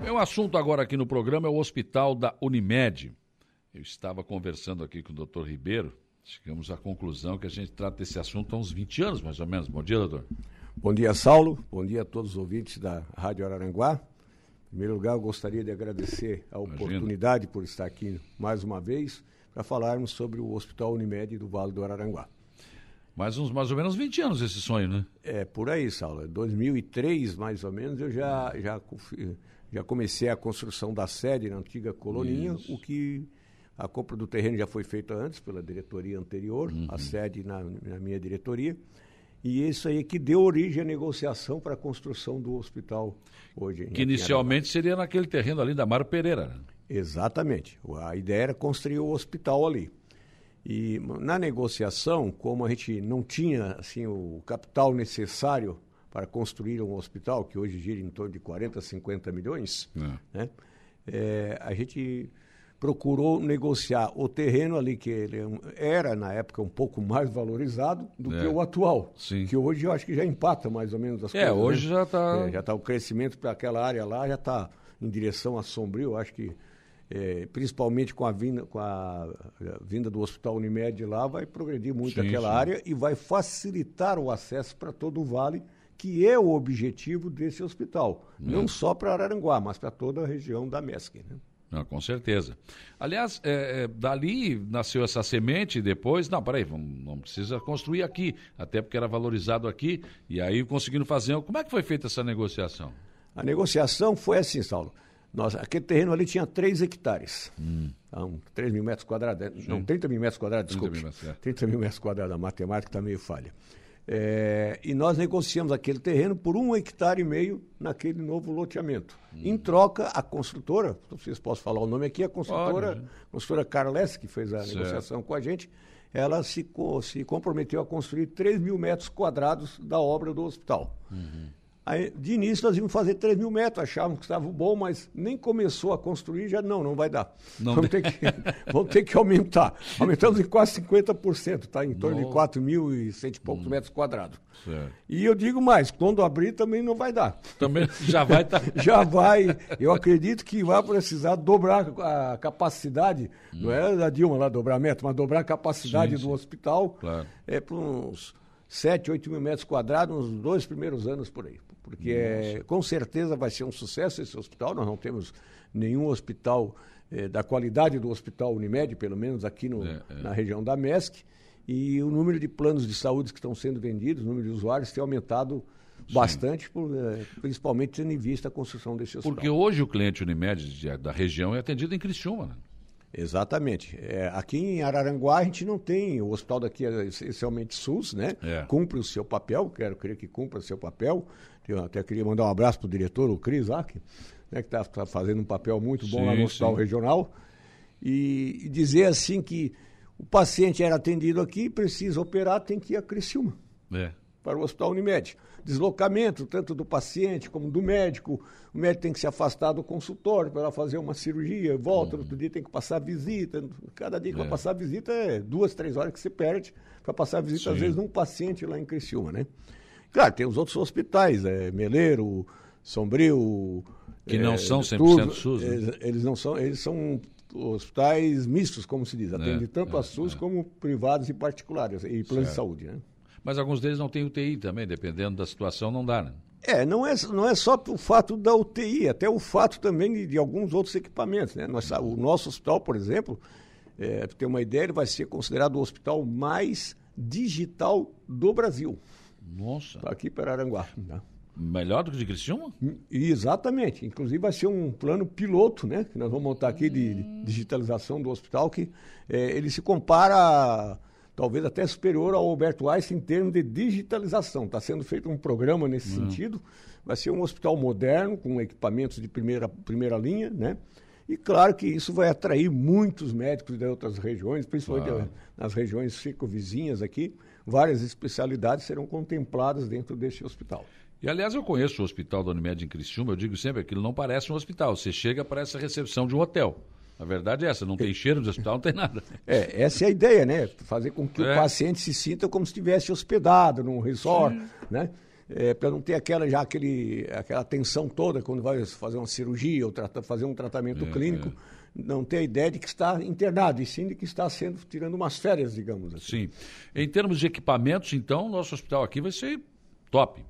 Meu assunto agora aqui no programa é o hospital da Unimed. Eu estava conversando aqui com o doutor Ribeiro, chegamos à conclusão que a gente trata desse assunto há uns 20 anos, mais ou menos. Bom dia, doutor. Bom dia, Saulo. Bom dia a todos os ouvintes da Rádio Araranguá. Em primeiro lugar, eu gostaria de agradecer a Imagina. oportunidade por estar aqui mais uma vez para falarmos sobre o Hospital Unimed do Vale do Araranguá. Mais, uns, mais ou menos 20 anos esse sonho, né? É, por aí, Saulo. Em 2003, mais ou menos, eu já, já já comecei a construção da sede na antiga coloninha, Isso. o que a compra do terreno já foi feita antes pela diretoria anterior, uhum. a sede na, na, minha diretoria. E isso aí que deu origem à negociação para a construção do hospital hoje. Que inicialmente seria naquele terreno ali da Mário Pereira. Né? Exatamente. A ideia era construir o hospital ali. E na negociação, como a gente não tinha assim o capital necessário para construir um hospital, que hoje gira em torno de 40, 50 milhões, é. né? É, a gente procurou negociar o terreno ali, que ele é era, na época, um pouco mais valorizado do é. que o atual. Sim. Que hoje eu acho que já empata mais ou menos as é, coisas. É, hoje né? já está... É, já está o crescimento para aquela área lá, já está em direção a Sombrio, acho que é, principalmente com a, vinda, com a, a, vinda do Hospital Unimed lá, vai progredir muito sim, aquela sim. área e vai facilitar o acesso para todo o vale que é o objetivo desse hospital. É. Não só para Araranguá, mas para toda a região da MESC. Né? Não, com certeza. Aliás, é, é, dali nasceu essa semente depois. Não, peraí, vamos, não precisa construir aqui, até porque era valorizado aqui. E aí conseguindo fazer. Como é que foi feita essa negociação? A negociação foi assim, Saulo. Nós, aquele terreno ali tinha 3 hectares. Hum. Então, 3 mil metros quadrados. É. Não, 30 mil metros quadrados, desculpe. 30 mil metros, é. 30 mil metros quadrados. A matemática está meio falha. É, e nós negociamos aquele terreno por um hectare e meio naquele novo loteamento. Hum. Em troca, a construtora, não sei se posso falar o nome aqui, a construtora, Pode, construtora Carles, que fez a certo. negociação com a gente, ela se, se comprometeu a construir 3 mil metros quadrados da obra do hospital. Uhum. Aí, de início, nós íamos fazer 3 mil metros, achávamos que estava bom, mas nem começou a construir, já não, não vai dar. Não vamos, ter que, vamos ter que aumentar. Aumentamos em quase 50%, está em torno Nossa. de 4 mil e cento e poucos hum. metros quadrados. Certo. E eu digo mais, quando abrir também não vai dar. Também já vai estar. Tá... já vai. Eu acredito que vai precisar dobrar a capacidade, hum. não é da Dilma lá dobrar metro, mas dobrar a capacidade sim, do sim. hospital claro. é, para uns 7, 8 mil metros quadrados nos dois primeiros anos por aí porque é, com certeza vai ser um sucesso esse hospital. Nós não temos nenhum hospital é, da qualidade do Hospital Unimed, pelo menos aqui no, é, é. na região da MESC. E o número de planos de saúde que estão sendo vendidos, o número de usuários tem aumentado bastante, por, é, principalmente tendo em vista a construção desse hospital. Porque hoje o cliente Unimed da região é atendido em Criciúma, né? Exatamente. É, aqui em Araranguá a gente não tem, o hospital daqui é essencialmente SUS, né? É. Cumpre o seu papel, quero crer que cumpra o seu papel. Eu até queria mandar um abraço para o diretor, o Cris né, que está tá fazendo um papel muito bom sim, lá no hospital sim. regional. E, e, dizer assim que o paciente era atendido aqui, precisa operar, tem que ir a Criciúma. É. Para o Hospital Unimed. Deslocamento, tanto do paciente como do médico. O médico tem que se afastar do consultório para fazer uma cirurgia, volta, uhum. outro dia tem que passar visita. Cada dia que é. vai passar visita é duas, três horas que você perde para passar visita, Sim. às vezes, num paciente lá em Criciúma, né? Claro, tem os outros hospitais, é, Meleiro, Sombrio. Que é, não são 100% tudo, SUS. Né? Eles, não são, eles são hospitais mistos, como se diz. Atende é, tanto a é, SUS é. como privados e particulares, e planos de saúde, né? Mas alguns deles não têm UTI também, dependendo da situação, não dá, né? É, não é, não é só o fato da UTI, até o fato também de, de alguns outros equipamentos. Né? Nós, o nosso hospital, por exemplo, é, para ter uma ideia, ele vai ser considerado o hospital mais digital do Brasil. Nossa. Está aqui para Aranguá. Né? Melhor do que de Criciúma? Exatamente. Inclusive vai ser um plano piloto, né? Que nós vamos montar aqui de, de digitalização do hospital, que é, ele se compara talvez até superior ao Alberto Einstein em termos de digitalização. Está sendo feito um programa nesse uhum. sentido. Vai ser um hospital moderno, com equipamentos de primeira, primeira linha, né? E claro que isso vai atrair muitos médicos de outras regiões, principalmente ah. nas regiões circunvizinhas aqui, várias especialidades serão contempladas dentro deste hospital. E, aliás, eu conheço o hospital da Unimed em Criciúma, eu digo sempre, aquilo não parece um hospital. Você chega, parece a recepção de um hotel. A verdade é essa, não tem cheiro de hospital, não tem nada. É, essa é a ideia, né? Fazer com que é. o paciente se sinta como se estivesse hospedado num resort, Sim. né? é, para não ter aquela já aquele, aquela tensão toda quando vai fazer uma cirurgia ou trata, fazer um tratamento é, clínico. É. Não ter a ideia de que está internado, e sim de que está sendo tirando umas férias, digamos assim. Sim. Em termos de equipamentos, então, nosso hospital aqui vai ser top.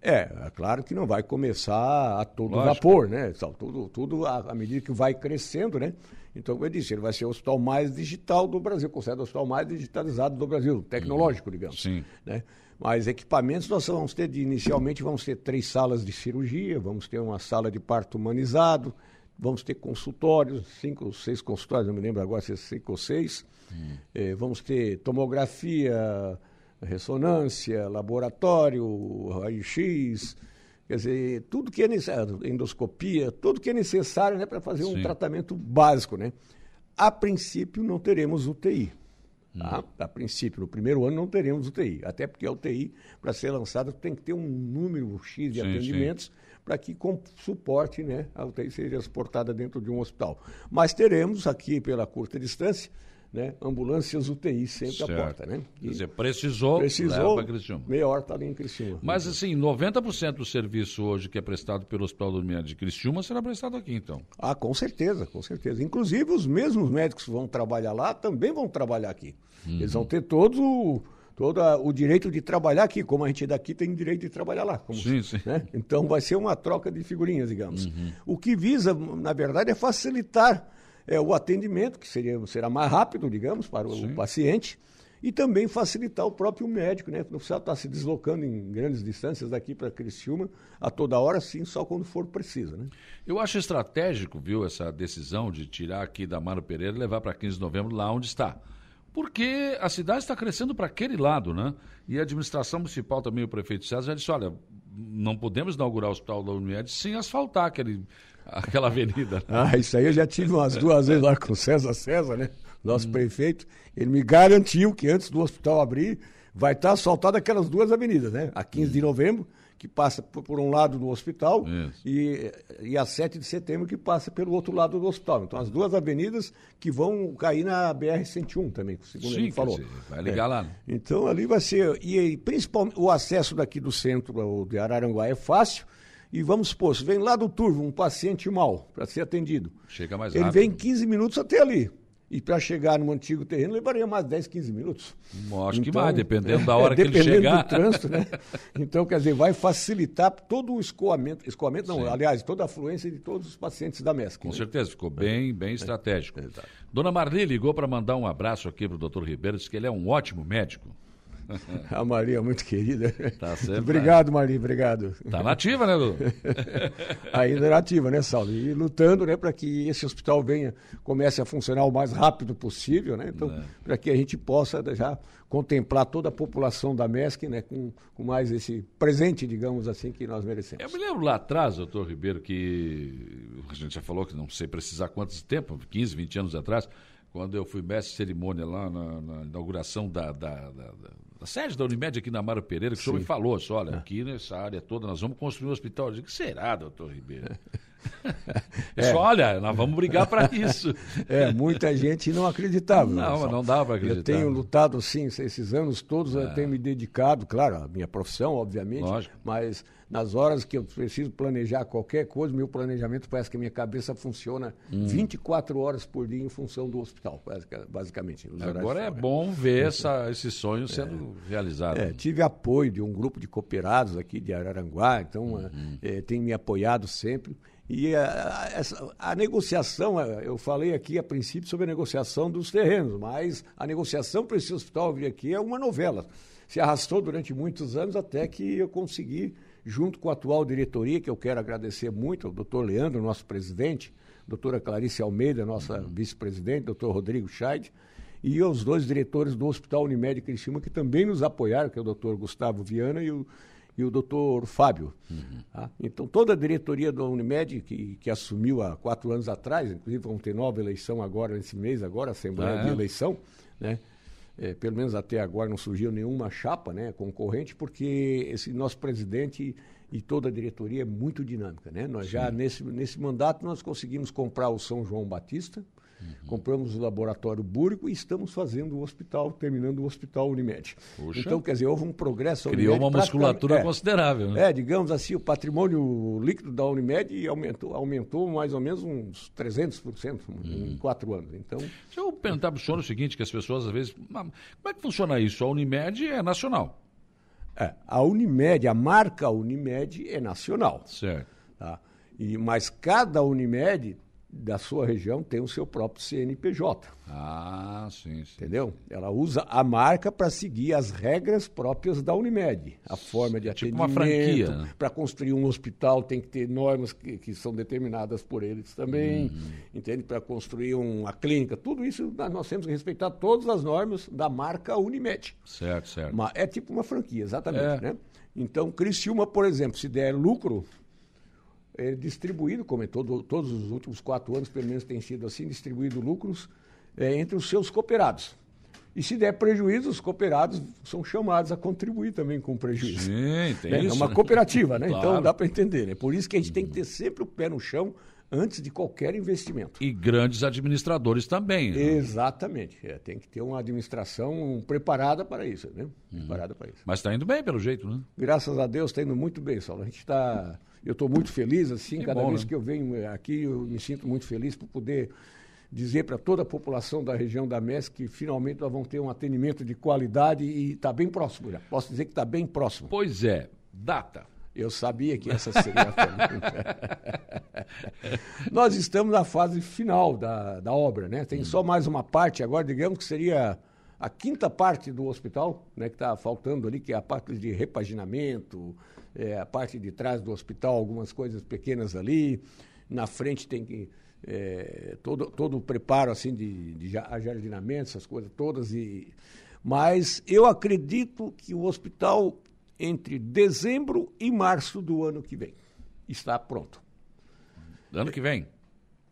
É, é claro que não vai começar a todo Lógico. vapor, né? Tudo, tudo à, à medida que vai crescendo, né? Então, como eu disse, ele vai ser o hospital mais digital do Brasil, considerado o hospital mais digitalizado do Brasil, tecnológico, digamos. Sim. Né? Mas equipamentos nós vamos ter, de, inicialmente, vamos ter três salas de cirurgia, vamos ter uma sala de parto humanizado, vamos ter consultórios, cinco ou seis consultórios, não me lembro agora se é cinco ou seis. Hum. É, vamos ter tomografia, ressonância, laboratório, raio-x, quer dizer, tudo que é necessário, endoscopia, tudo que é necessário né, para fazer Sim. um tratamento básico. Né? A princípio, não teremos UTI. Tá? Hum. A princípio, no primeiro ano não teremos UTI, até porque a UTI, para ser lançada, tem que ter um número X de sim, atendimentos para que com suporte né, a UTI seja suportada dentro de um hospital. Mas teremos aqui, pela curta distância, né, ambulâncias UTI sempre certo. à porta. Né? E Quer dizer, precisou, precisou leva Criciúma. meia hora está ali em Criciúma. Mas assim, 90% do serviço hoje que é prestado pelo Hospital do Unimed de Criciúma será prestado aqui, então? Ah, com certeza, com certeza. Inclusive, os mesmos médicos que vão trabalhar lá também vão trabalhar aqui. Uhum. Eles vão ter todo o todo o direito de trabalhar aqui, como a gente daqui tem direito de trabalhar lá. sim, sim. Né? Então vai ser uma troca de figurinhas, digamos. Uhum. O que visa, na verdade, é facilitar é, o atendimento, que seria, será mais rápido, digamos, para o, paciente, e também facilitar o próprio médico, né? Não precisa estar se deslocando em grandes distâncias daqui para Criciúma a toda hora, sim, só quando for preciso, né? Eu acho estratégico, viu, essa decisão de tirar aqui da Mano Pereira e levar para 15 de novembro lá onde está. Porque a cidade está crescendo para aquele lado, né? E a administração municipal também, o prefeito César, já disse, olha, não podemos inaugurar o Hospital da Unimed sem asfaltar aquele aquela avenida. ah, isso aí eu já tive umas duas vezes lá com o César César, né? Nosso hum. prefeito. Ele me garantiu que antes do hospital abrir, vai estar asfaltada aquelas duas avenidas, né? A 15 hum. de novembro, que passa por, por um lado do hospital, e, e a 7 de setembro, que passa pelo outro lado do hospital. Então, as duas avenidas que vão cair na BR-101 também, segundo Sim, ele falou. Dizer, vai ligar é. lá. Né? Então, ali vai ser. E principalmente o acesso daqui do centro de Araranguá é fácil e vamos supor, se vem lá do Turvo um paciente mal para ser atendido. Chega mais Ele rápido. vem 15 minutos até ali. E para chegar no antigo terreno levaria mais 10, 15 minutos. Acho então, que mais, dependendo da hora é, que ele chegar. Dependendo do trânsito, né? Então, quer dizer, vai facilitar todo o escoamento, escoamento não, Sim. aliás, toda a afluência de todos os pacientes da MESC. Com né? certeza, ficou bem, bem é. estratégico. É, Dona Marli ligou para mandar um abraço aqui para o doutor Ribeiro, disse que ele é um ótimo médico. A Maria, muito querida. Tá sempre. Obrigado, Maria, obrigado. Tá nativa, né, Dudu? Ainda é nativa, né, Saulo? E lutando, né, para que esse hospital venha, comece a funcionar o mais rápido possível, né? Então, é. para que a gente possa já contemplar toda a população da MESC, né, com, com mais esse presente, digamos assim, que nós merecemos. Eu me lembro lá atrás, doutor Ribeiro, que a gente já falou que não sei precisar quantos tempo, 15, 20 anos atrás, quando eu fui mestre de cerimônia lá na, na inauguração da, da, da, da, sede da Unimed aqui na Mara Pereira, que Sim. o senhor me falou, assim, olha, aqui nessa área toda nós vamos construir um hospital. Eu digo, que será, doutor Ribeiro? É. Só, olha, nós vamos brigar para isso. É, muita gente não acreditava. Não, não, não dá para acreditar. Eu tenho lutado, sim, esses anos todos, é. eu tenho me dedicado, claro, à minha profissão, obviamente, Lógico. mas nas horas que eu preciso planejar qualquer coisa, meu planejamento parece que a minha cabeça funciona hum. 24 horas por dia em função do hospital, basicamente. Agora é bom ver essa, esse sonho é. sendo é. realizado. É, tive apoio de um grupo de cooperados aqui de Araranguá, então uhum. é, tem me apoiado sempre. E a, a, a, negociação, eu falei aqui a princípio sobre a negociação dos terrenos, mas a negociação para esse hospital vir aqui é uma novela. Se arrastou durante muitos anos até que eu consegui, junto com a atual diretoria, que eu quero agradecer muito ao doutor Leandro, nosso presidente, doutora Clarice Almeida, nossa uhum. vice-presidente, doutor Rodrigo Scheid, e os dois diretores do Hospital Unimed Criciúma, que também nos apoiaram, que é o doutor Gustavo Viana e o e o doutor Fábio. Uhum. Tá? Então, toda a diretoria da Unimed, que, que assumiu há quatro anos atrás, inclusive vão ter nova eleição agora, nesse mês, agora, Assembleia ah, de é? Eleição, né? É, pelo menos até agora não surgiu nenhuma chapa né, concorrente, porque esse nosso presidente e toda a diretoria é muito dinâmica. Né? Nós Sim. já, nesse, nesse mandato, nós conseguimos comprar o São João Batista, Uhum. Compramos o laboratório búrico e estamos fazendo o hospital, terminando o hospital Unimed. Puxa. Então, quer dizer, houve um progresso. Criou Unimed uma musculatura é, considerável. Né? É, digamos assim, o patrimônio líquido da Unimed aumentou, aumentou mais ou menos uns 300% uhum. em quatro anos. Então, Deixa eu perguntar para o senhor o seguinte, que as pessoas às vezes... Como é que funciona isso? A Unimed é nacional. É, a Unimed, a marca Unimed é nacional. Certo. Tá? E, mas cada Unimed da sua região tem o seu próprio CNPJ. Ah, sim, sim. Entendeu? Ela usa a marca para seguir as regras próprias da Unimed. A forma de tipo atendimento. Uma franquia. Né? Para construir um hospital tem que ter normas que, que são determinadas por eles também. Uhum. Entende? Para construir uma clínica. Tudo isso nós temos que respeitar todas as normas da marca Unimed. Certo, certo. É tipo uma franquia, exatamente. É. Né? Então, Criciúma, por exemplo, se der lucro, é, distribuído, como em todo, todos os últimos quatro anos, pelo menos tem sido assim, distribuído lucros é, entre os seus cooperados. E se der prejuízo, os cooperados são chamados a contribuir também com o prejuízo. Sim, tem né? isso. É uma cooperativa, né? Então, claro. Então dá para entender. Né? Por isso que a gente tem que ter sempre o pé no chão antes de qualquer investimento. E grandes administradores também. Né? Exatamente. É, tem que ter uma administração preparada para isso, né? Uhum. Preparada para isso. Mas está indo bem, pelo jeito, né? Graças a Deus está indo muito bem, Saulo. A gente está eu estou muito feliz, assim, que cada bom, vez né? que eu venho aqui, eu me sinto muito feliz por poder dizer para toda a população da região da MES que finalmente nós vamos ter um atendimento de qualidade e está bem próximo já. Posso dizer que está bem próximo. Pois é. Data. Eu sabia que essa seria a pergunta. Nós estamos na fase final da, da obra, né? Tem só mais uma parte agora, digamos que seria a quinta parte do hospital, né? Que está faltando ali, que é a parte de repaginamento, é, a parte de trás do hospital, algumas coisas pequenas ali. Na frente tem que. É, todo, todo o preparo assim de, de ajardinamento, essas coisas todas. E, mas eu acredito que o hospital, entre dezembro e março do ano que vem, está pronto. Ano que vem?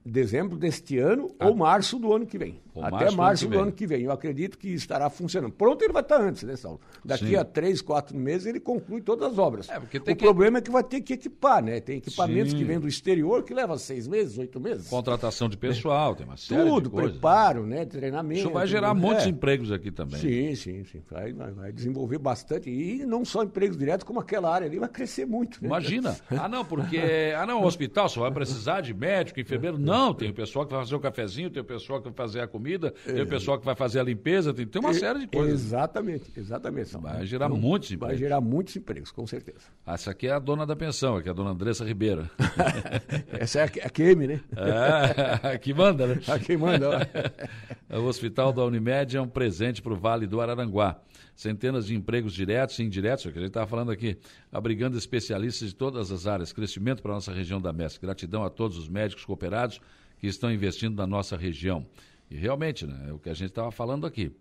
dezembro deste ano ah. ou março do ano que vem. Até março, março do, ano, que vem. Eu acredito que estará funcionando. Pronto, ele vai estar antes, né, Saulo? Daqui Sim. a três, quatro meses ele conclui todas as obras. É, o que... problema é que vai ter que equipar, né? Tem equipamentos Sim. que vêm do exterior que levam seis meses, oito meses. Contratação de pessoal, tem uma série Tudo, de coisas. preparo, né? Treinamento. Isso vai gerar muitos é. empregos aqui também. Sim, sim, sim. Vai, vai, desenvolver bastante. E não só empregos diretos, como aquela área ali vai crescer muito. Né? Imagina. ah, não, porque. Ah, não, o hospital só vai precisar de médico, enfermeiro. Não, tem o pessoal que vai fazer o cafezinho, tem o pessoal que vai fazer a comida, tem o pessoal que vai fazer a limpeza, tem, tem uma série de coisas. Exatamente, exatamente. Vai gerar então, muitos empregos. Vai gerar muitos empregos, com certeza. Ah, essa aqui é a dona da pensão, aqui é a dona Andressa Ribeiro. essa é a, a QM, né? É, que manda, né? A que manda. o Hospital da Unimed é um presente para o Vale do Araranguá centenas de empregos diretos e indiretos, é o que a gente estava falando aqui, abrigando especialistas de todas as áreas, crescimento para a nossa região da MESC. Gratidão a todos os médicos cooperados que estão investindo na nossa região. E realmente, né, é o que a gente estava falando aqui.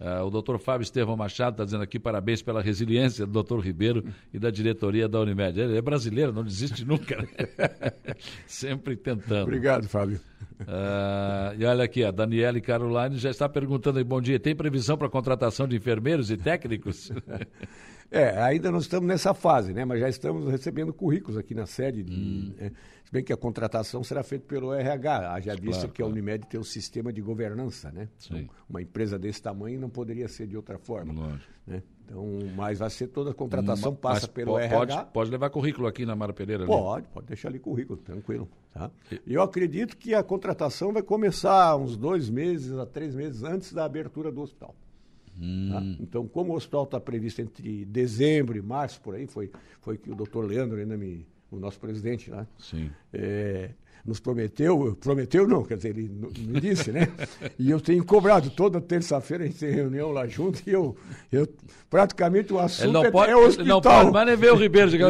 Uh, o doutor Fábio Estevão Machado está dizendo aqui parabéns pela resiliência do doutor Ribeiro e da diretoria da Unimed. Ele é brasileiro, não desiste nunca. Né? Sempre tentando. Obrigado, Fábio. Uh, e olha aqui, a Daniela Caroline já está perguntando aí, bom dia, tem previsão para contratação de enfermeiros e técnicos? É, ainda não estamos nessa fase, né? Mas já estamos recebendo currículos aqui na sede. De, hum. né? Bem que a contratação será feita pelo RH, haja vista claro, que a Unimed tem um sistema de governança, né? Então, uma empresa desse tamanho não poderia ser de outra forma. Lógico. Né? Então, mas vai ser toda a contratação hum, passa pelo pode, RH. Pode levar currículo aqui na Mara Pereira? Pode, pode deixar ali currículo, tranquilo. Tá? E eu acredito que a contratação vai começar uns dois meses a três meses antes da abertura do hospital. Hum. Tá? Então, como o hospital está previsto entre dezembro e março, por aí, foi, foi que o doutor Leandro ainda me. O nosso presidente lá. Sim. É, nos prometeu, prometeu não, quer dizer, ele me disse, né? E eu tenho cobrado toda terça-feira, a gente tem reunião lá junto e eu, eu praticamente o assunto não é, pode, é o hospital. Não pode mais nem ver o Ribeiro, dizer,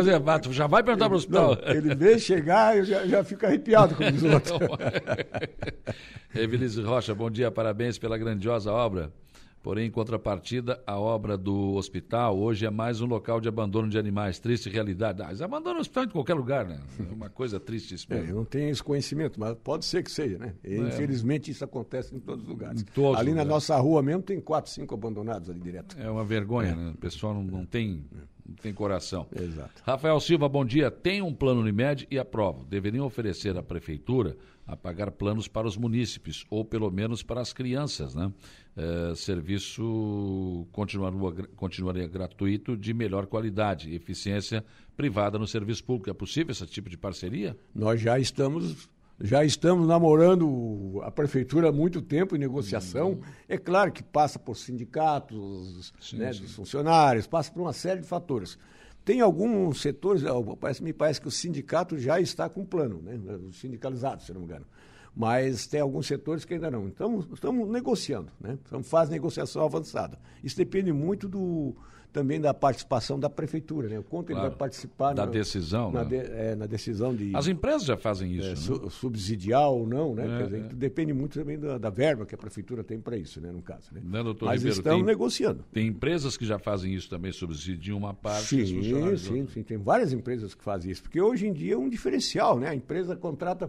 já vai perguntar para o hospital. Não, ele vê chegar, eu já, já fico arrepiado com os outros. Evelise Rocha, bom dia, parabéns pela grandiosa obra. Porém, em contrapartida, a obra do hospital hoje é mais um local de abandono de animais. Triste realidade. Ah, eles abandonam o hospital em qualquer lugar, né? É uma coisa triste isso mesmo. É, eu não tenho esse conhecimento, mas pode ser que seja, né? E, é. Infelizmente, isso acontece em todos os lugares. Em todos ali lugares. na nossa rua mesmo tem quatro, cinco abandonados ali direto. É uma vergonha, é. né? O pessoal não, não tem tem coração. Exato. Rafael Silva, bom dia. Tem um plano Unimed e aprovo. Deveriam oferecer à prefeitura a pagar planos para os munícipes, ou pelo menos para as crianças, né? É, serviço continuaria, continuaria gratuito de melhor qualidade, eficiência privada no serviço público. É possível esse tipo de parceria? Nós já estamos já estamos namorando a prefeitura há muito tempo em negociação. Uhum. É claro que passa por sindicatos sim, né, sim. dos funcionários, passa por uma série de fatores. Tem alguns setores, me parece que o sindicato já está com plano, né, sindicalizado, se não me engano. Mas tem alguns setores que ainda não. Então, estamos negociando, né? Estamos fazendo negociação avançada. Isso depende muito do, também da participação da prefeitura, né? O quanto claro. ele vai participar da decisão, na, né? de, é, na decisão de as empresas já fazem isso, é, né? su, subsidiar ou não, né? É, dizer, é. Depende muito também da, da, verba que a prefeitura tem para isso, né? No caso, né? Não, doutor Mas Ribeiro, estão tem, negociando. Tem empresas que já fazem isso também, subsidiam uma parte. Sim, sim, sim, tem várias empresas que fazem isso, porque hoje em dia é um diferencial, né? A empresa contrata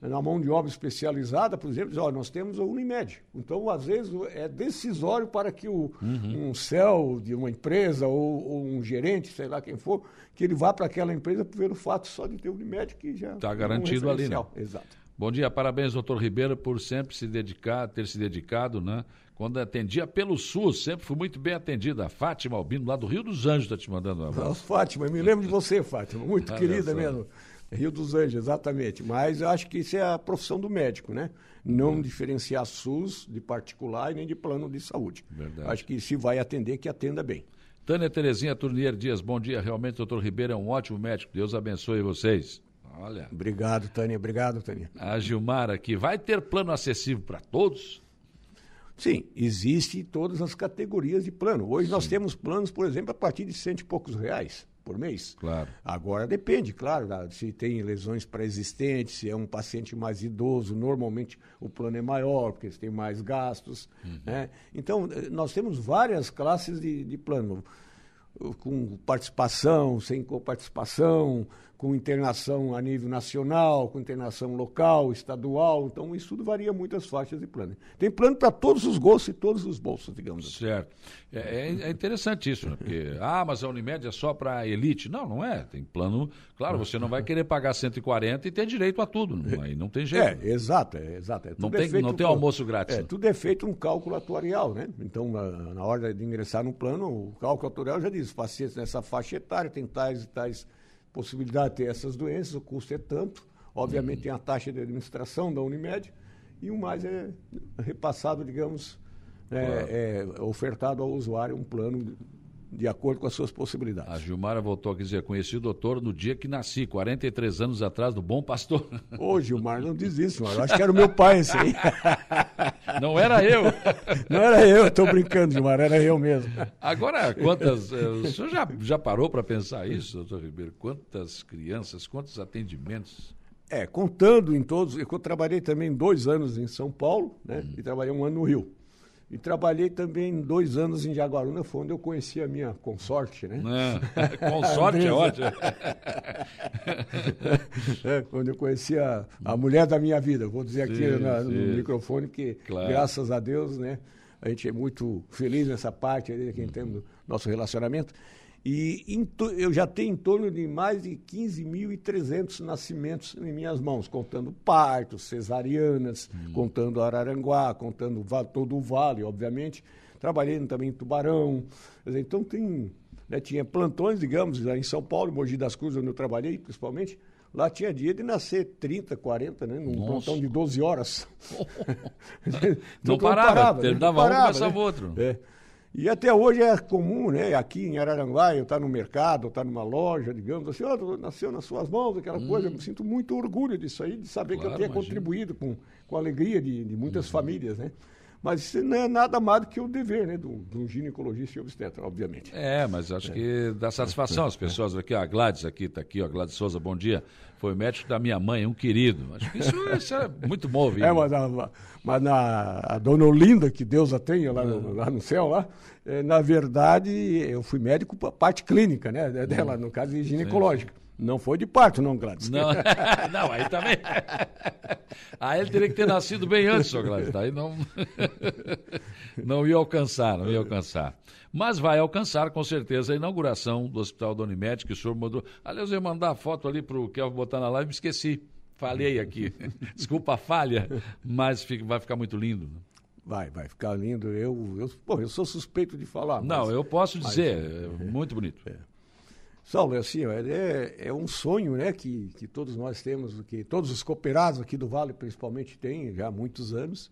na mão de obra especializada, por exemplo, diz, ó, nós temos a Unimed. Então, às vezes, é decisório para que o, uhum. um céu de uma empresa ou, ou, um gerente, sei lá quem for, que ele vá para aquela empresa pelo fato só de ter Unimed, que já está garantido um ali, né? Exato. Bom dia, parabéns, doutor Ribeiro, por sempre se dedicar, ter se dedicado, né? Quando atendia pelo SUS, sempre fui muito bem atendida. A Fátima Albino, lá do Rio dos Anjos, está te mandando um abraço. Fátima, me lembro de você, Fátima, muito querida mesmo. Rio dos Anjos, exatamente. Mas eu acho que isso é a profissão do médico, né? Não uhum. diferenciar SUS de particular e nem de plano de saúde. Verdade. Acho que se vai atender, que atenda bem. Tânia Terezinha Turnier Dias, bom dia. Realmente, doutor Ribeiro é um ótimo médico. Deus abençoe vocês. Olha. Obrigado, Tânia. Obrigado, Tânia. A Gilmar aqui. Vai ter plano acessível para todos? Sim, existe todas as categorias de plano. Hoje Sim. nós temos planos, por exemplo, a partir de cento e poucos reais por mês. Claro. Agora depende, claro, se tem lesões pré-existentes, se é um paciente mais idoso, normalmente o plano é maior, porque tem mais gastos. Uhum. Né? Então, eh, nós temos várias classes de, de plano, com participação, sem coparticipação, com internação a nível nacional, com internação local, estadual. Então, isso tudo varia muito as faixas de plano. Tem plano para todos os gostos e todos os bolsos, digamos assim. Certo. É, é, é interessante isso, né? Porque, ah, mas a Unimed é só para elite. Não, não é. Tem plano. Claro, você não vai querer pagar 140 e ter direito a tudo. Não, aí não tem jeito. É, exato, é, exato. É, não tem, é não tem almoço grátis. É, tudo é feito um cálculo atuarial, né? Então, na, na hora de ingressar no plano, o cálculo atuarial já diz, pacientes nessa faixa etária tem tais e tais possibilidade de ter essas doenças, o custo é tanto. Obviamente uhum. tem a taxa de administração da Unimed e o mais é repassado, digamos, é, claro. é, ofertado ao usuário um plano de acordo com as suas possibilidades. A Gilmara voltou a dizer, conheci o doutor no dia que nasci, 43 anos atrás, do Bom Pastor. Ô, Gilmar, não diz isso, mano. Eu acho que era o meu pai esse aí. Não era eu. Não era eu, estou brincando, Gilmar, era eu mesmo. Agora, quantas... Eh, o senhor já, já parou para pensar isso, doutor Ribeiro? Quantas crianças, quantos atendimentos... É, contando em todos, eu trabalhei também dois anos em São Paulo, né? Hum. E trabalhei um ano no Rio. E trabalhei também dois anos em Jaguaruna, foi onde eu conheci a minha consorte, né? É, consorte é ótimo. é, quando eu conheci a, a mulher da minha vida, vou dizer aqui sim, na, no microfone, que claro. graças a Deus, né? A gente é muito feliz nessa parte aí, quem tem nosso relacionamento. E eu já tenho em torno de mais de 15.300 nascimentos em minhas mãos, contando partos, cesarianas, hum. contando Araranguá, contando todo o vale, obviamente. Trabalhei também em Tubarão. Então tem, né, tinha plantões, digamos, lá em São Paulo, Mogi das Cruzes, onde eu trabalhei principalmente. Lá tinha dia de nascer 30, 40, né? Num Nossa. plantão de 12 horas. não, parava, parava, terminava né? um, começava né? outro. É. E até hoje é comum, né? Aqui em Araranguá, eu estar tá no mercado, estar tá numa loja, digamos assim, oh, nasceu nas suas mãos, aquela hum. coisa. Eu me sinto muito orgulho disso aí, de saber claro, que eu tenha contribuído com, com a alegria de, de muitas uhum. famílias, né? Mas isso não é nada mais do que o dever, né? Do, do ginecologista e obstetra, obviamente. É, mas acho é. que dá satisfação as pessoas aqui. a Gladys aqui está aqui, ó, Gladys Souza, bom dia. Foi médico da minha mãe, um querido. Acho que isso, isso é muito bom, É, mas, a, mas na, a dona Olinda, que Deus a tenha lá no, lá no céu, lá, é, na verdade, eu fui médico para parte clínica, né? Dela, no caso, ginecológica. Não foi de parto, não, Gladys. Não, não aí também. Aí ele teria que ter nascido bem antes, senhor Gladys. Aí não, não ia alcançar, não ia alcançar. Mas vai alcançar, com certeza, a inauguração do Hospital da Unimed, que o senhor mandou. Aliás, eu ia mandar a foto ali para o Kelvin botar na live, me esqueci. Falhei aqui. Desculpa a falha, mas fica, vai ficar muito lindo. Vai, vai ficar lindo. Eu, eu, pô, eu sou suspeito de falar. Mas, Não, eu posso dizer, mas, é, muito bonito. É. Saulo, é assim, é, é um sonho né, que, que todos nós temos, que todos os cooperados aqui do Vale principalmente têm já há muitos anos.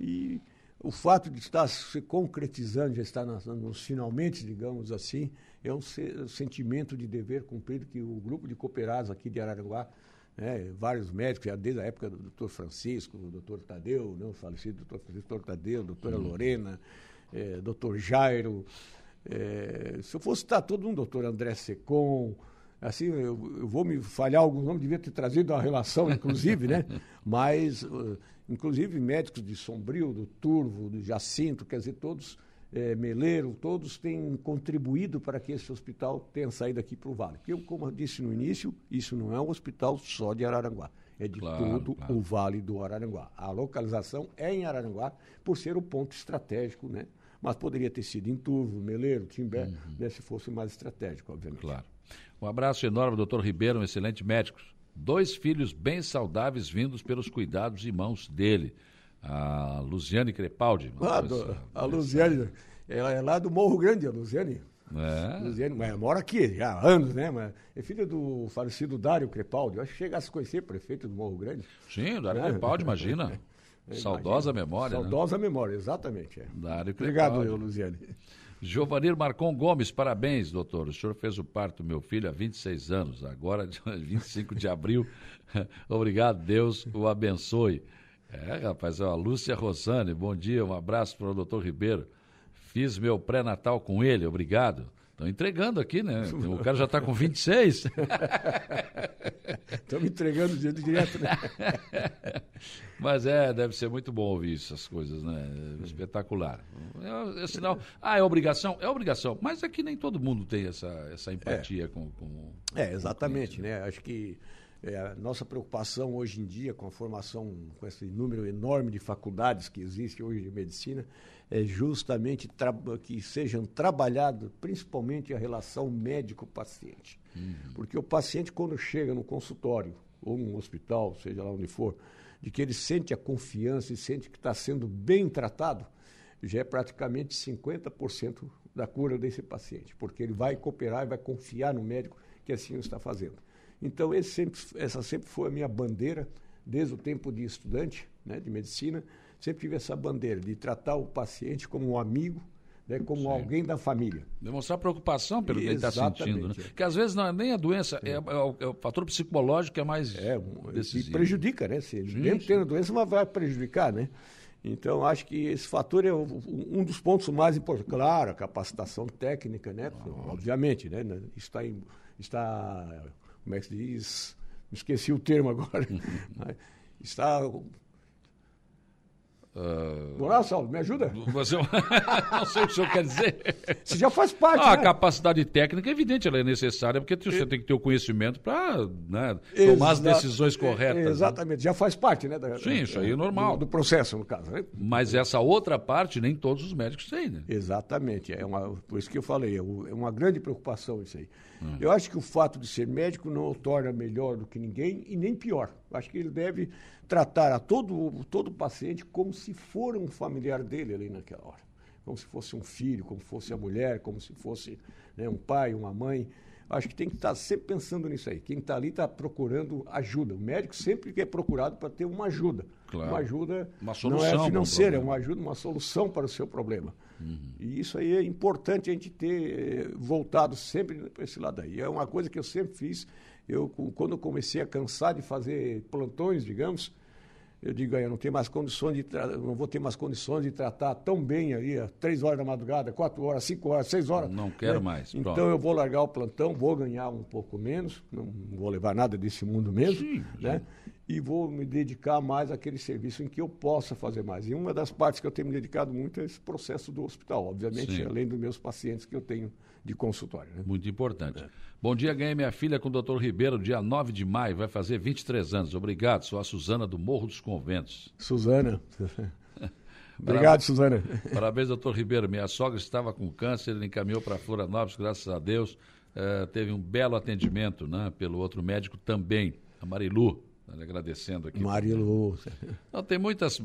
E o fato de estar se concretizando, já estar nas, nos finalmente, digamos assim, é um, se, um, sentimento de dever cumprido que o grupo de cooperados aqui de Araranguá, né, vários médicos, já desde a época do doutor Francisco, do doutor Tadeu, né, o falecido doutor Francisco Tadeu, doutora uhum. Lorena, é, doutor Jairo, é, se eu fosse estar todo um doutor André Secom, assim, eu, eu, vou me falhar algum nome, devia ter trazido a relação, inclusive, né? Mas, uh, inclusive, médicos de Sombrio, do Turvo, do Jacinto, quer dizer, todos, é, Meleiro, todos têm contribuído para que esse hospital tenha saído aqui para o Vale. Porque, como eu disse no início, isso não é um hospital só de Araranguá. É de claro, todo claro. o Vale do Araranguá. A localização é em Araranguá, por ser o ponto estratégico, né? Mas poderia ter sido em Turvo, Meleiro, Timbé, uhum. né, se fosse mais estratégico, obviamente. Claro. Um abraço enorme, doutor Ribeiro, um excelente médico. Dois filhos bem saudáveis vindos pelos cuidados e mãos dele. A Luziane Crepaldi. Ah, do, a Luziane, ela é lá do Morro Grande, a Luziane. É. Luziane, mas mora aqui há anos, né? Mas é filha do falecido Dário Crepaldi. Eu acho que chegasse a conhecer prefeito do Morro Grande. Sim, o Dário é. Crepaldi, imagina. Saudosa memória. Né? Saudosa né? memória, exatamente. É. Obrigado, Luziane. Giovanir Marcon Gomes, parabéns, doutor. O senhor fez o parto do meu filho há 26 anos, agora, 25 de abril. Obrigado, Deus o abençoe. É, rapaz, a Lúcia Rosane, bom dia, um abraço para o doutor Ribeiro. Fiz meu pré-natal com ele, obrigado. Estão entregando aqui, né? O cara já está com 26. Estão me entregando direto, né? Mas é, deve ser muito bom ouvir essas coisas, né? Espetacular. É, é, sinal. Ah, é obrigação? É obrigação. Mas aqui nem todo mundo tem essa, essa empatia é. com, com. É, exatamente, com né? Acho que é, nossa preocupação hoje em dia com a formação, com esse número enorme de faculdades que existe hoje de medicina, é justamente que sejam trabalhadas principalmente a relação médico-paciente. Uhum. Porque o paciente, quando chega no consultório ou num hospital, seja lá onde for, de que ele sente a confiança e sente que está sendo bem tratado, já é praticamente 50% da cura desse paciente, porque ele vai cooperar e vai confiar no médico que assim o está fazendo. Então, sempre, essa sempre foi a minha bandeira, desde o tempo de estudante né, de medicina, sempre tive essa bandeira de tratar o paciente como um amigo, né, como Sim. alguém da família. Demonstrar preocupação pelo que ele está sentindo. Né? É. Porque às vezes não é nem a doença, é, é, o, é o, fator psicológico que é mais é, decisivo. E prejudica, né? Se ele sim, mesmo tendo a doença, mas vai prejudicar, né? Então, acho que esse fator é um dos pontos mais importantes. Claro, a capacitação técnica, né? Ah, Obviamente, né? Está, em, está, como é que se diz? Esqueci o termo agora. está Uh... Bora, Saulo, me ajuda. Você... não sei o que o senhor quer dizer. Você já faz parte. Ah, né? A capacidade técnica, é evidente, ela é necessária, porque você é... tem que ter o conhecimento para né, tomar as decisões corretas. É, exatamente, né? já faz parte, né? Da, Sim, isso aí é normal. Do, do, processo, no caso. Né? Mas essa outra parte, nem todos os médicos têm, né? Exatamente, é uma, por isso que eu falei, é, é uma grande preocupação isso aí. Hum. Eu acho que o fato de ser médico não o torna melhor do que ninguém e nem pior. Eu acho que ele deve tratar a todo, todo paciente como se for um familiar dele ali naquela hora. Como se fosse um filho, como se fosse a mulher, como se fosse né, um pai, uma mãe. Acho que tem que estar sempre pensando nisso aí. Quem está ali está procurando ajuda. O médico sempre é procurado para ter uma ajuda. Claro. Uma ajuda uma solução não é financeira, é uma ajuda, uma solução para o seu problema. Uhum. E isso aí é importante a gente ter eh, voltado sempre para esse lado aí. É uma coisa que eu sempre fiz eu, quando eu comecei a cansar de fazer plantões, digamos, eu digo, eu não tenho mais condições de não vou ter mais condições de tratar tão bem aí, às três horas da madrugada, quatro horas, cinco horas, seis horas. Não quero né? mais. Pronto. Então eu vou largar o plantão, vou ganhar um pouco menos, não vou levar nada desse mundo mesmo, sim, né? Sim. e vou me dedicar mais àquele serviço em que eu possa fazer mais. E uma das partes que eu tenho me dedicado muito é esse processo do hospital, obviamente, Sim. além dos meus pacientes que eu tenho de consultório. Né? Muito importante. É. Bom dia, ganhei minha filha com o doutor Ribeiro, dia 9 de maio, vai fazer 23 anos. Obrigado, sou a Suzana do Morro dos Conventos. Suzana. Obrigado, Suzana. Parabéns, doutor Ribeiro. Minha sogra estava com câncer, ele encaminhou para Florianópolis, graças a Deus. Uh, teve um belo atendimento né, pelo outro médico também, a Marilu. Agradecendo aqui. Marilu. Não, tem muitas.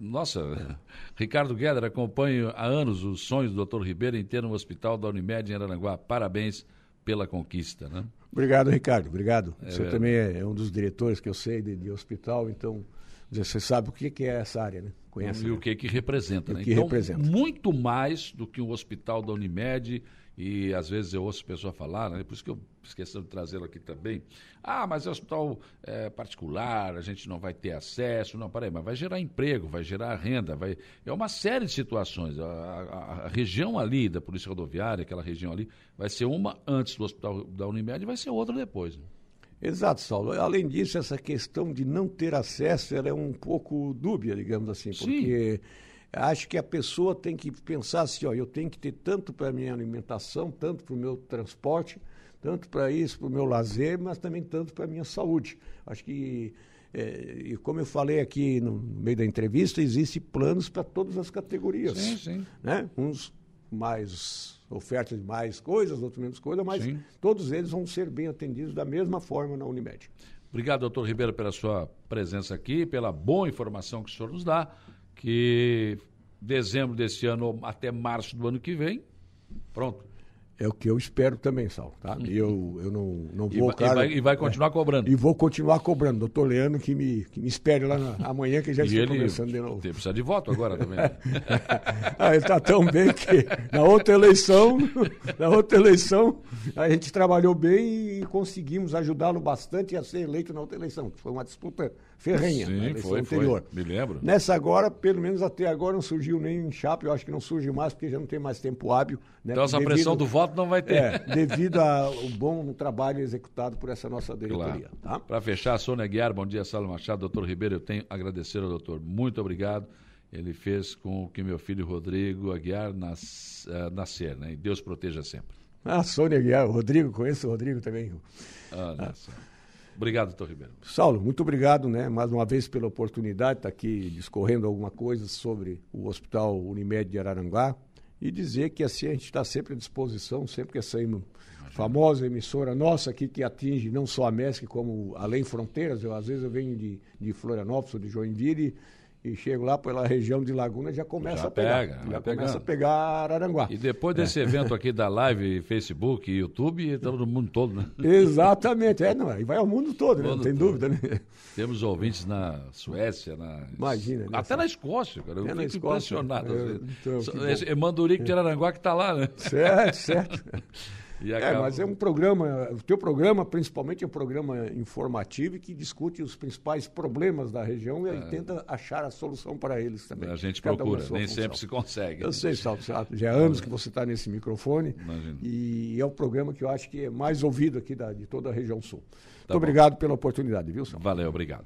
Nossa, Ricardo Guedes acompanha há anos os sonhos do doutor Ribeiro em ter um hospital da Unimed em Araranguá. Parabéns pela conquista, né? Obrigado, Ricardo. Obrigado. É, você também é, um dos diretores que eu sei de, de hospital, então você sabe o que, que é essa área, né? Conhece, e né? o que que representa, né? O que então, representa. muito mais do que um hospital da Unimed e às vezes eu ouço pessoa falar, né? por isso que eu esqueci de trazê-lo aqui também. Ah, mas é hospital é, particular, a gente não vai ter acesso. Não, peraí, mas vai gerar emprego, vai gerar renda, vai. É uma série de situações. A, a, a, região ali da Polícia Rodoviária, aquela região ali, vai ser uma antes do hospital da Unimed e vai ser outra depois. Né? Exato, Saulo. Além disso, essa questão de não ter acesso ela é um pouco dúbia, digamos assim, porque. Acho que a pessoa tem que pensar assim, ó, eu tenho que ter tanto para a minha alimentação, tanto para o meu transporte, tanto para isso, para o meu lazer, mas também tanto para a minha saúde. Acho que, é, e como eu falei aqui no, meio da entrevista, existem planos para todas as categorias. Sim, sim. Né? Uns mais ofertas de mais coisas, outros menos coisas, mas sim. todos eles vão ser bem atendidos da mesma forma na Unimed. Obrigado, doutor Ribeiro, pela sua presença aqui, pela boa informação que o senhor nos dá que dezembro desse ano até março do ano que vem, pronto, é o que eu espero também, Sal. Tá? E eu, eu não, não vou. E, cara, e, vai, e vai continuar é, cobrando. E vou continuar cobrando. Doutor Leandro, que me, que me espere lá na, amanhã, que já e está começando de novo. Ele precisa de voto agora também. ah, ele está tão bem que na outra eleição, na outra eleição, a gente trabalhou bem e conseguimos ajudá-lo bastante a ser eleito na outra eleição. Foi uma disputa ferrenha Sim, na eleição foi, anterior. Foi. Me lembro. Nessa agora, pelo menos até agora, não surgiu nem chapa. Eu acho que não surge mais, porque já não tem mais tempo hábil. Né? Então essa devido... pressão do voto não vai ter. É, devido ao bom trabalho executado por essa nossa diretoria. Claro. Tá? Para fechar, Sônia Guiar, bom dia, Salo Machado, doutor Ribeiro, eu tenho a agradecer ao doutor. Muito obrigado. Ele fez com que meu filho Rodrigo Aguiar nas, uh, nascer, né? E Deus proteja sempre. Ah, Sônia Aguiar, o Rodrigo, conheço o Rodrigo também. Ah, ah. Obrigado, doutor Ribeiro. Saulo, muito obrigado, né, mais uma vez pela oportunidade de estar aqui discorrendo alguma coisa sobre o Hospital Unimed de Araranguá e dizer que assim a gente está sempre à disposição, sempre que essa famosa emissora nossa aqui que atinge não só a MESC, como além fronteiras, eu, às vezes eu venho de, de Florianópolis ou de Joinville e chego lá pela região de Laguna já começa já a pegar. Pega, já começa pegando. a pegar Araranguá. E depois desse é. evento aqui da live, Facebook, YouTube, todo mundo todo, né? Exatamente, é, não, e vai ao mundo todo, né? Não tem todo. dúvida, né? Temos ouvintes na Suécia, na Imagina, né? Até na Escócia, cara. Eu fico impressionado. Eu, então, Esse é Mandurico de Araranguá que está lá, né? Certo, certo. É, mas é um programa, o teu programa principalmente é um programa informativo que discute os principais problemas da região e é. tenta achar a solução para eles também. A gente Cada procura, nem função. sempre se consegue. Eu sei, Salto, já há anos que você está nesse microfone Imagina. e é o programa que eu acho que é mais ouvido aqui da, de toda a região sul. Tá Muito bom. obrigado pela oportunidade, viu, Salto? Valeu, obrigado.